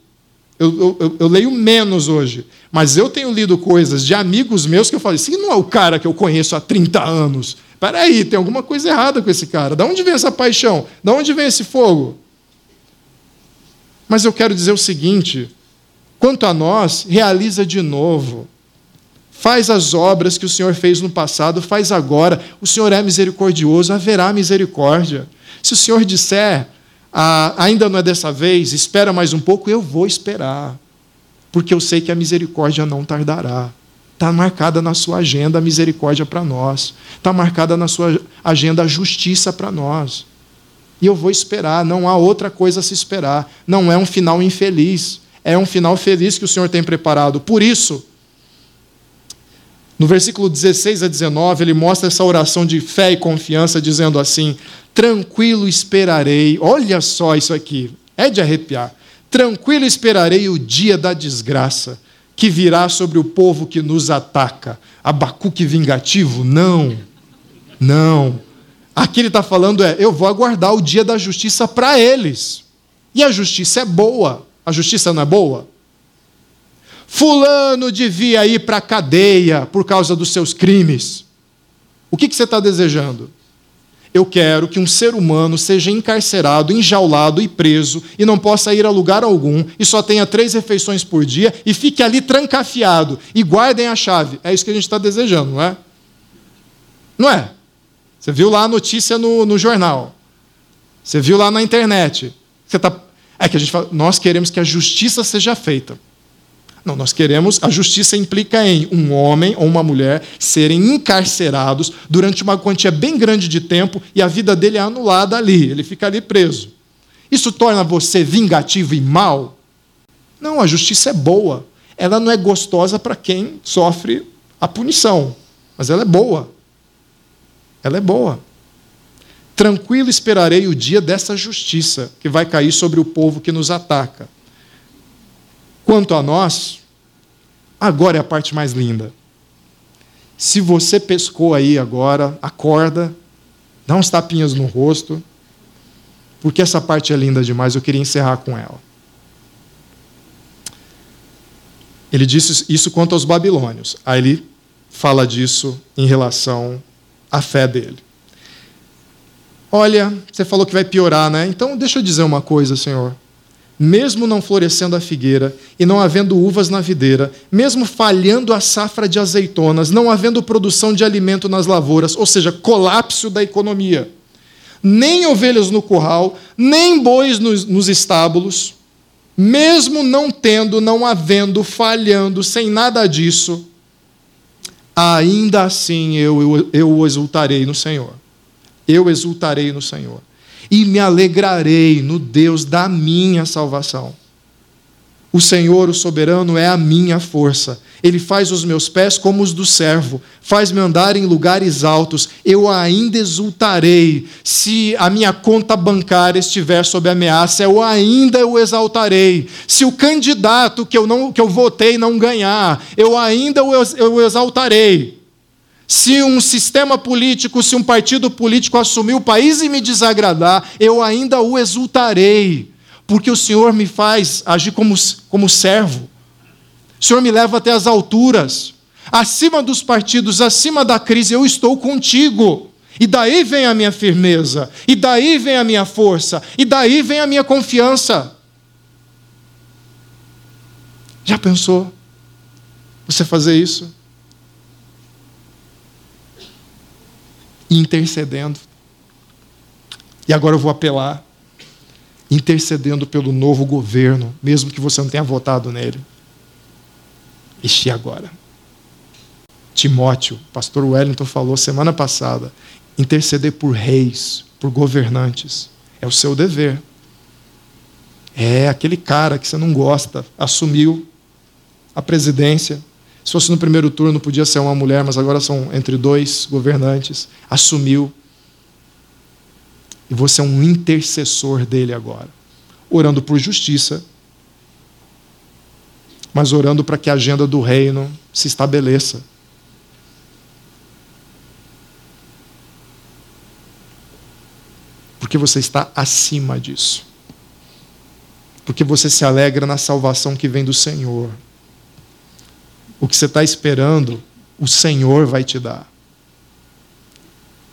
Eu, eu, eu, leio menos hoje, mas eu tenho lido coisas de amigos meus que eu falei: esse não é o cara que eu conheço há 30 anos. Peraí, tem alguma coisa errada com esse cara. Da onde vem essa paixão? Da onde vem esse fogo? Mas eu quero dizer o seguinte: quanto a nós, realiza de novo. Faz as obras que o Senhor fez no passado, faz agora. O Senhor é misericordioso, haverá misericórdia. Se o Senhor disser, ah, ainda não é dessa vez, espera mais um pouco, eu vou esperar. Porque eu sei que a misericórdia não tardará. Está marcada na sua agenda a misericórdia para nós. Está marcada na sua agenda a justiça para nós. E eu vou esperar, não há outra coisa a se esperar. Não é um final infeliz, é um final feliz que o Senhor tem preparado. Por isso, no versículo 16 a 19, ele mostra essa oração de fé e confiança, dizendo assim: Tranquilo esperarei. Olha só isso aqui, é de arrepiar. Tranquilo esperarei o dia da desgraça que virá sobre o povo que nos ataca. Abacuque vingativo? Não. Não. Aqui ele está falando é: eu vou aguardar o dia da justiça para eles. E a justiça é boa. A justiça não é boa? Fulano devia ir para a cadeia por causa dos seus crimes. O que, que você está desejando? Eu quero que um ser humano seja encarcerado, enjaulado e preso e não possa ir a lugar algum e só tenha três refeições por dia e fique ali trancafiado e guardem a chave. É isso que a gente está desejando, não é? Não é? Você viu lá a notícia no, no jornal. Você viu lá na internet. Você tá... É que a gente fala, nós queremos que a justiça seja feita. Não, nós queremos, a justiça implica em um homem ou uma mulher serem encarcerados durante uma quantia bem grande de tempo e a vida dele é anulada ali, ele fica ali preso. Isso torna você vingativo e mal? Não, a justiça é boa. Ela não é gostosa para quem sofre a punição, mas ela é boa. Ela é boa. Tranquilo esperarei o dia dessa justiça que vai cair sobre o povo que nos ataca. Quanto a nós, agora é a parte mais linda. Se você pescou aí agora, acorda, dá uns tapinhas no rosto, porque essa parte é linda demais, eu queria encerrar com ela. Ele disse isso quanto aos babilônios. Aí ele fala disso em relação à fé dele. Olha, você falou que vai piorar, né? Então deixa eu dizer uma coisa, Senhor mesmo não florescendo a figueira e não havendo uvas na videira, mesmo falhando a safra de azeitonas, não havendo produção de alimento nas lavouras, ou seja, colapso da economia, nem ovelhas no curral, nem bois nos, nos estábulos, mesmo não tendo, não havendo, falhando, sem nada disso, ainda assim eu, eu, eu exultarei no Senhor. Eu exultarei no Senhor e me alegrarei no Deus da minha salvação. O Senhor, o soberano, é a minha força. Ele faz os meus pés como os do servo, faz-me andar em lugares altos. Eu ainda exultarei. Se a minha conta bancária estiver sob ameaça, eu ainda o exaltarei. Se o candidato que eu, não, que eu votei não ganhar, eu ainda o exaltarei. Se um sistema político, se um partido político assumir o país e me desagradar, eu ainda o exultarei, porque o Senhor me faz agir como, como servo. O Senhor me leva até as alturas. Acima dos partidos, acima da crise, eu estou contigo. E daí vem a minha firmeza, e daí vem a minha força, e daí vem a minha confiança. Já pensou você fazer isso? Intercedendo. E agora eu vou apelar, intercedendo pelo novo governo, mesmo que você não tenha votado nele. Este agora. Timóteo, pastor Wellington falou semana passada, interceder por reis, por governantes, é o seu dever. É, aquele cara que você não gosta assumiu a presidência. Se fosse no primeiro turno, podia ser uma mulher, mas agora são entre dois governantes. Assumiu. E você é um intercessor dele agora. Orando por justiça, mas orando para que a agenda do reino se estabeleça. Porque você está acima disso. Porque você se alegra na salvação que vem do Senhor. O que você está esperando, o Senhor vai te dar.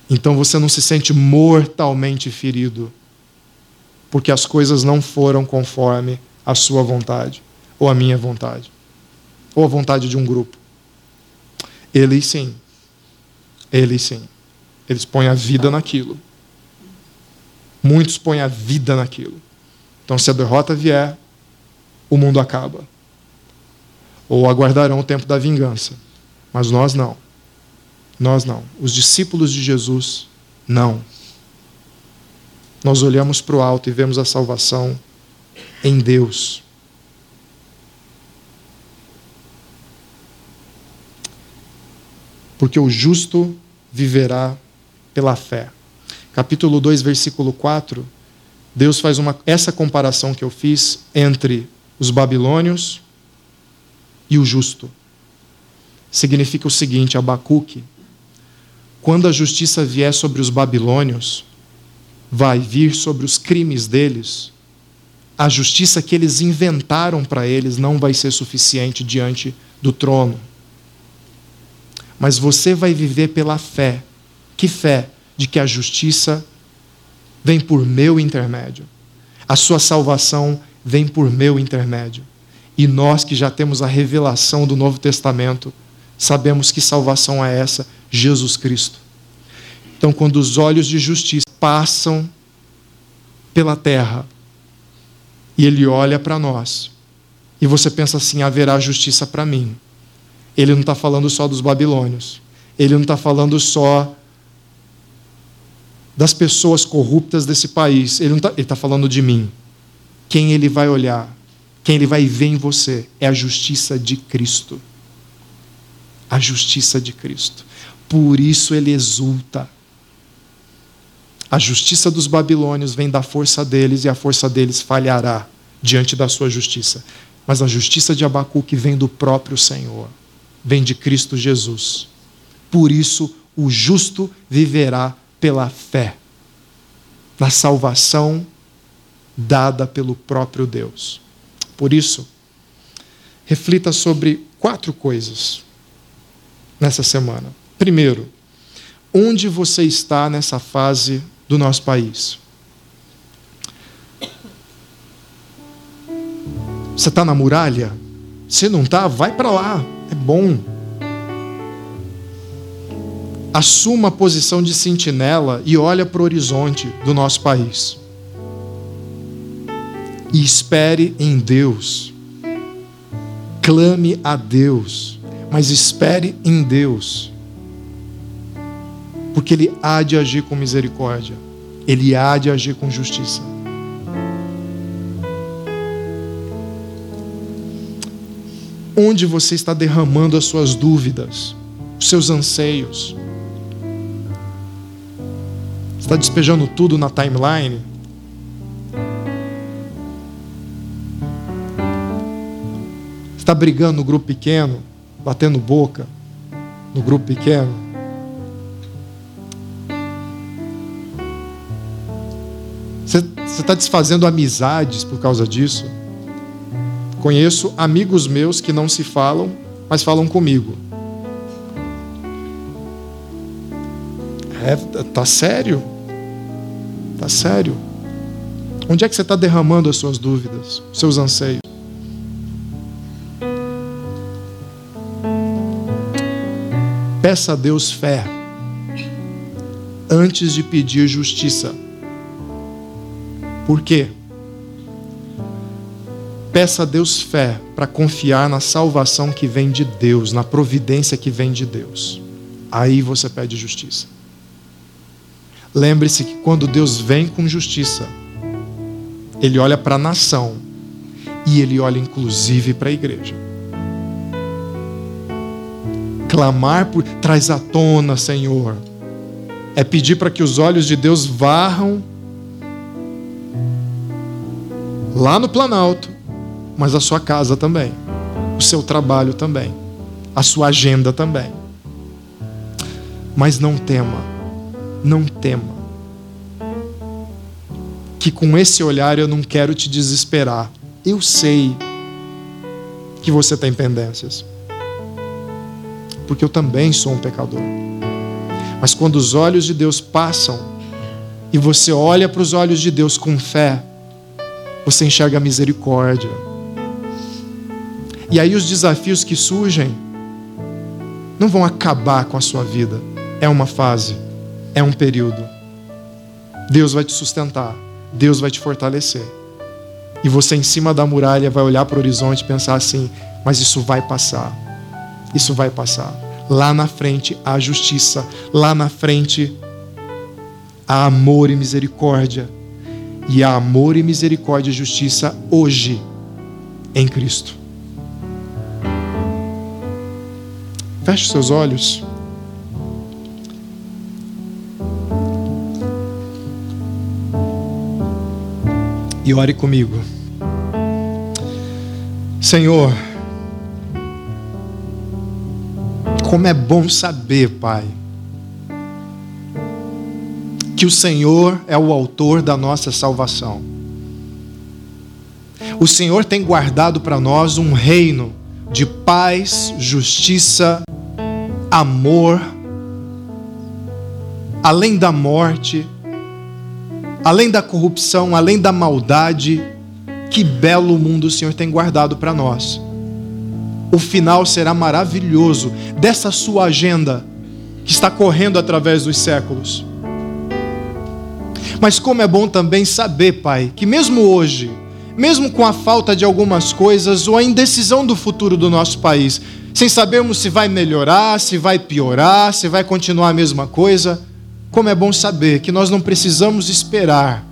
Então você não se sente mortalmente ferido, porque as coisas não foram conforme a sua vontade, ou a minha vontade, ou a vontade de um grupo. Eles sim, eles sim, eles põem a vida naquilo. Muitos põem a vida naquilo. Então, se a derrota vier, o mundo acaba ou aguardarão o tempo da vingança. Mas nós não. Nós não. Os discípulos de Jesus, não. Nós olhamos para o alto e vemos a salvação em Deus. Porque o justo viverá pela fé. Capítulo 2, versículo 4, Deus faz uma, essa comparação que eu fiz entre os babilônios e o justo. Significa o seguinte, Abacuque, quando a justiça vier sobre os babilônios, vai vir sobre os crimes deles. A justiça que eles inventaram para eles não vai ser suficiente diante do trono. Mas você vai viver pela fé. Que fé? De que a justiça vem por meu intermédio. A sua salvação vem por meu intermédio. E nós que já temos a revelação do Novo Testamento, sabemos que salvação é essa? Jesus Cristo. Então, quando os olhos de justiça passam pela terra e ele olha para nós, e você pensa assim: haverá justiça para mim. Ele não está falando só dos babilônios, ele não está falando só das pessoas corruptas desse país, ele está tá falando de mim. Quem ele vai olhar? Quem ele vai ver em você é a justiça de Cristo. A justiça de Cristo. Por isso ele exulta. A justiça dos babilônios vem da força deles e a força deles falhará diante da sua justiça. Mas a justiça de Abacuque vem do próprio Senhor, vem de Cristo Jesus. Por isso o justo viverá pela fé, na salvação dada pelo próprio Deus. Por isso, reflita sobre quatro coisas nessa semana. Primeiro, onde você está nessa fase do nosso país? Você está na muralha? Se não está, vai para lá. É bom. Assuma a posição de sentinela e olha para o horizonte do nosso país e espere em Deus. Clame a Deus, mas espere em Deus. Porque Ele há de agir com misericórdia, Ele há de agir com justiça. Onde você está derramando as suas dúvidas, os seus anseios? Está despejando tudo na timeline? Está brigando no grupo pequeno, batendo boca no grupo pequeno. Você está desfazendo amizades por causa disso. Conheço amigos meus que não se falam, mas falam comigo. É, tá sério? Tá sério? Onde é que você está derramando as suas dúvidas, seus anseios? Peça a Deus fé antes de pedir justiça. Por quê? Peça a Deus fé para confiar na salvação que vem de Deus, na providência que vem de Deus. Aí você pede justiça. Lembre-se que quando Deus vem com justiça, Ele olha para a nação e ele olha inclusive para a igreja. Clamar por traz à tona, Senhor, é pedir para que os olhos de Deus varram lá no Planalto, mas a sua casa também, o seu trabalho também, a sua agenda também. Mas não tema, não tema, que com esse olhar eu não quero te desesperar. Eu sei que você tem pendências, porque eu também sou um pecador. Mas quando os olhos de Deus passam e você olha para os olhos de Deus com fé, você enxerga a misericórdia. E aí os desafios que surgem não vão acabar com a sua vida. É uma fase, é um período. Deus vai te sustentar, Deus vai te fortalecer. E você em cima da muralha vai olhar para o horizonte e pensar assim: mas isso vai passar. Isso vai passar. Lá na frente há justiça, lá na frente há amor e misericórdia e há amor e misericórdia e justiça hoje em Cristo. Feche seus olhos. E ore comigo. Senhor, como é bom saber, Pai, que o Senhor é o autor da nossa salvação. O Senhor tem guardado para nós um reino de paz, justiça, amor, além da morte, além da corrupção, além da maldade. Que belo mundo o Senhor tem guardado para nós. O final será maravilhoso dessa sua agenda que está correndo através dos séculos. Mas como é bom também saber, Pai, que mesmo hoje, mesmo com a falta de algumas coisas ou a indecisão do futuro do nosso país, sem sabermos se vai melhorar, se vai piorar, se vai continuar a mesma coisa, como é bom saber que nós não precisamos esperar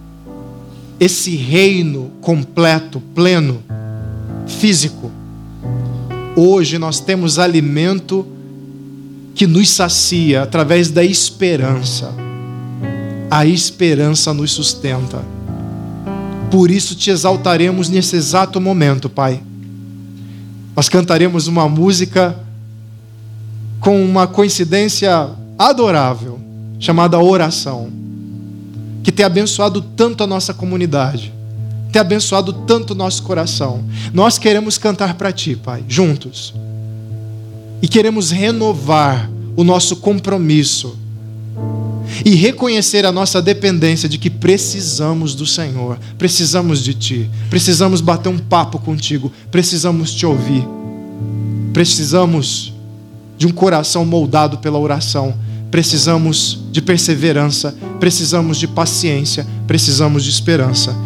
esse reino completo, pleno, físico. Hoje nós temos alimento que nos sacia através da esperança a esperança nos sustenta. Por isso te exaltaremos nesse exato momento, Pai. Nós cantaremos uma música com uma coincidência adorável, chamada oração, que tem abençoado tanto a nossa comunidade, tem abençoado tanto o nosso coração. Nós queremos cantar para Ti, Pai, juntos. E queremos renovar o nosso compromisso e reconhecer a nossa dependência de que precisamos do Senhor, precisamos de Ti, precisamos bater um papo contigo, precisamos te ouvir, precisamos de um coração moldado pela oração, precisamos de perseverança, precisamos de paciência, precisamos de esperança.